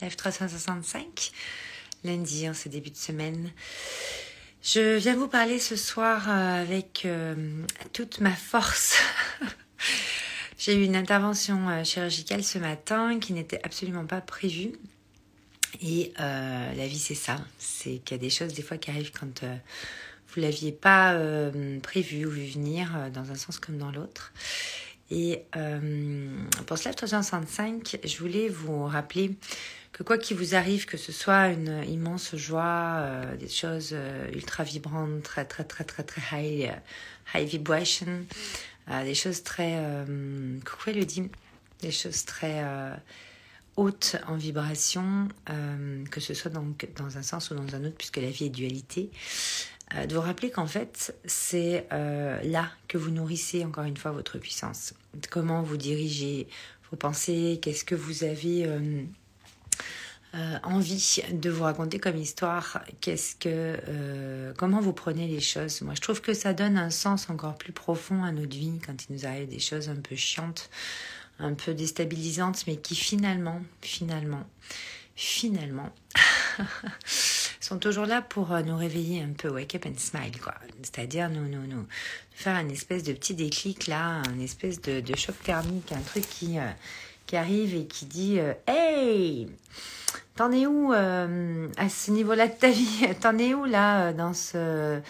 Live 365, lundi en ce début de semaine. Je viens vous parler ce soir euh, avec euh, toute ma force. J'ai eu une intervention euh, chirurgicale ce matin qui n'était absolument pas prévue. Et la vie, c'est ça. C'est qu'il y a des choses des fois qui arrivent quand vous l'aviez pas prévu ou vu venir dans un sens comme dans l'autre. Et pour cela, 365, je voulais vous rappeler que quoi qu'il vous arrive, que ce soit une immense joie, euh, des choses euh, ultra vibrantes, très très très très très high, euh, high vibration, des choses très, coucou Elodie, des choses très hautes en vibration, que ce soit dans un sens ou dans un autre, puisque la vie est dualité. De vous rappeler qu'en fait, c'est là que vous nourrissez encore une fois votre puissance. Comment vous dirigez vos pensées, qu'est-ce que vous avez euh, envie de vous raconter comme histoire qu'est-ce que euh, comment vous prenez les choses moi je trouve que ça donne un sens encore plus profond à notre vie quand il nous arrive des choses un peu chiantes un peu déstabilisantes mais qui finalement finalement finalement sont toujours là pour euh, nous réveiller un peu wake up and smile quoi. C'est-à-dire nous nous nous faire un espèce de petit déclic là un espèce de, choc thermique un truc qui qui arrive et qui dit hey T'en es où euh, à ce niveau-là de ta vie? T'en es où là euh, dans ce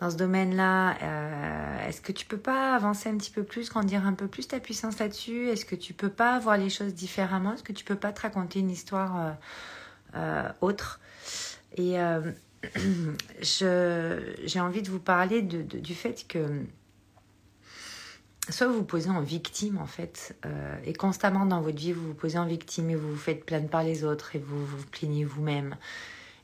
dans ce domaine-là? Euh, Est-ce que tu peux pas avancer un petit peu plus, grandir un peu plus ta puissance là-dessus? Est-ce que tu peux pas voir les choses différemment? Est-ce que tu peux pas te raconter une histoire autre? Et j'ai envie de vous parler de, du fait que soit vous vous posez en victime en fait, euh, et constamment dans votre vie vous vous posez en victime et vous vous faites plaindre par les autres et vous vous plaignez vous-même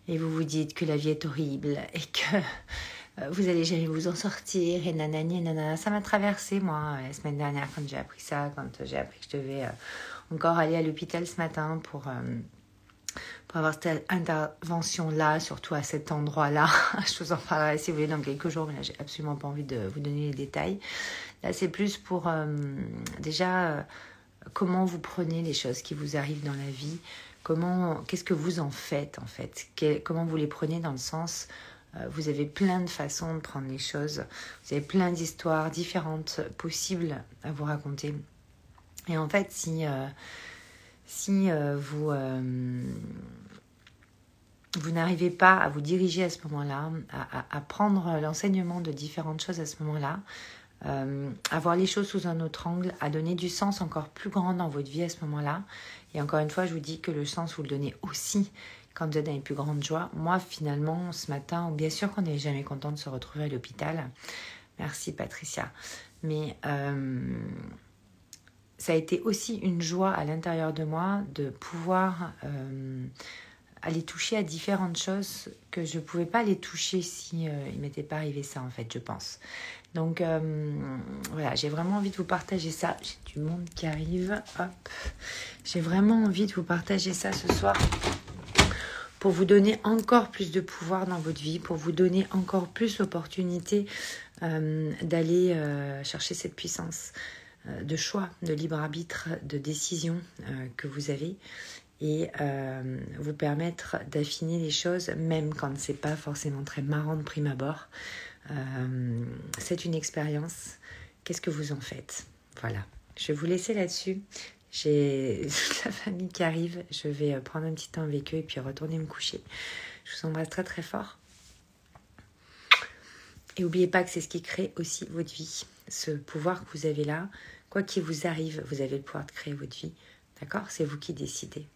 et vous vous dites que la vie est horrible et que euh, vous allez jamais vous en sortir et nanani nanana. Ça m'a traversé moi la semaine dernière quand j'ai appris ça, quand j'ai appris que je devais euh, encore aller à l'hôpital ce matin pour pour avoir cette intervention-là, surtout à cet endroit-là. je vous en parlerai si vous voulez dans quelques jours, mais là, j'ai absolument pas envie de vous donner les détails. Là, c'est plus pour euh, déjà euh, comment vous prenez les choses qui vous arrivent dans la vie, comment, qu'est-ce que vous en faites en fait, comment vous les prenez dans le sens euh, vous avez plein de façons de prendre les choses, vous avez plein d'histoires différentes possibles à vous raconter. Et en fait, si si euh, vous, euh, vous n'arrivez pas à vous diriger à ce moment-là, à, prendre l'enseignement de différentes choses à ce moment-là, euh, à voir les choses sous un autre angle, à donner du sens encore plus grand dans votre vie à ce moment-là. Et encore une fois, je vous dis que le sens, vous le donnez aussi quand vous êtes dans les plus grandes joies. Moi, finalement, ce matin, bien sûr qu'on n'est jamais content de se retrouver à l'hôpital. Merci Patricia. Mais ça a été aussi une joie à l'intérieur de moi de pouvoir euh, aller toucher à différentes choses que je ne pouvais pas les toucher si euh, il m'était pas arrivé ça en fait je pense. Donc euh, voilà j'ai vraiment envie de vous partager ça. J'ai du monde qui arrive hop. J'ai vraiment envie de vous partager ça ce soir pour vous donner encore plus de pouvoir dans votre vie, pour vous donner encore plus l'opportunité d'aller chercher cette puissance. Euh, de choix, de libre arbitre, de décision euh, que vous avez et euh, vous permettre d'affiner les choses, même quand c'est pas forcément très marrant de prime abord. c'est une expérience. Qu'est-ce que vous en faites? Voilà. Je vais vous laisser là-dessus. J'ai toute la famille qui arrive. Je vais prendre un petit temps avec eux et puis retourner me coucher. Je vous embrasse très très fort. Et n'oubliez pas que c'est ce qui crée aussi votre vie. Ce pouvoir que vous avez là, quoi qu'il vous arrive, vous avez le pouvoir de créer votre vie. D'accord? C'est vous qui décidez.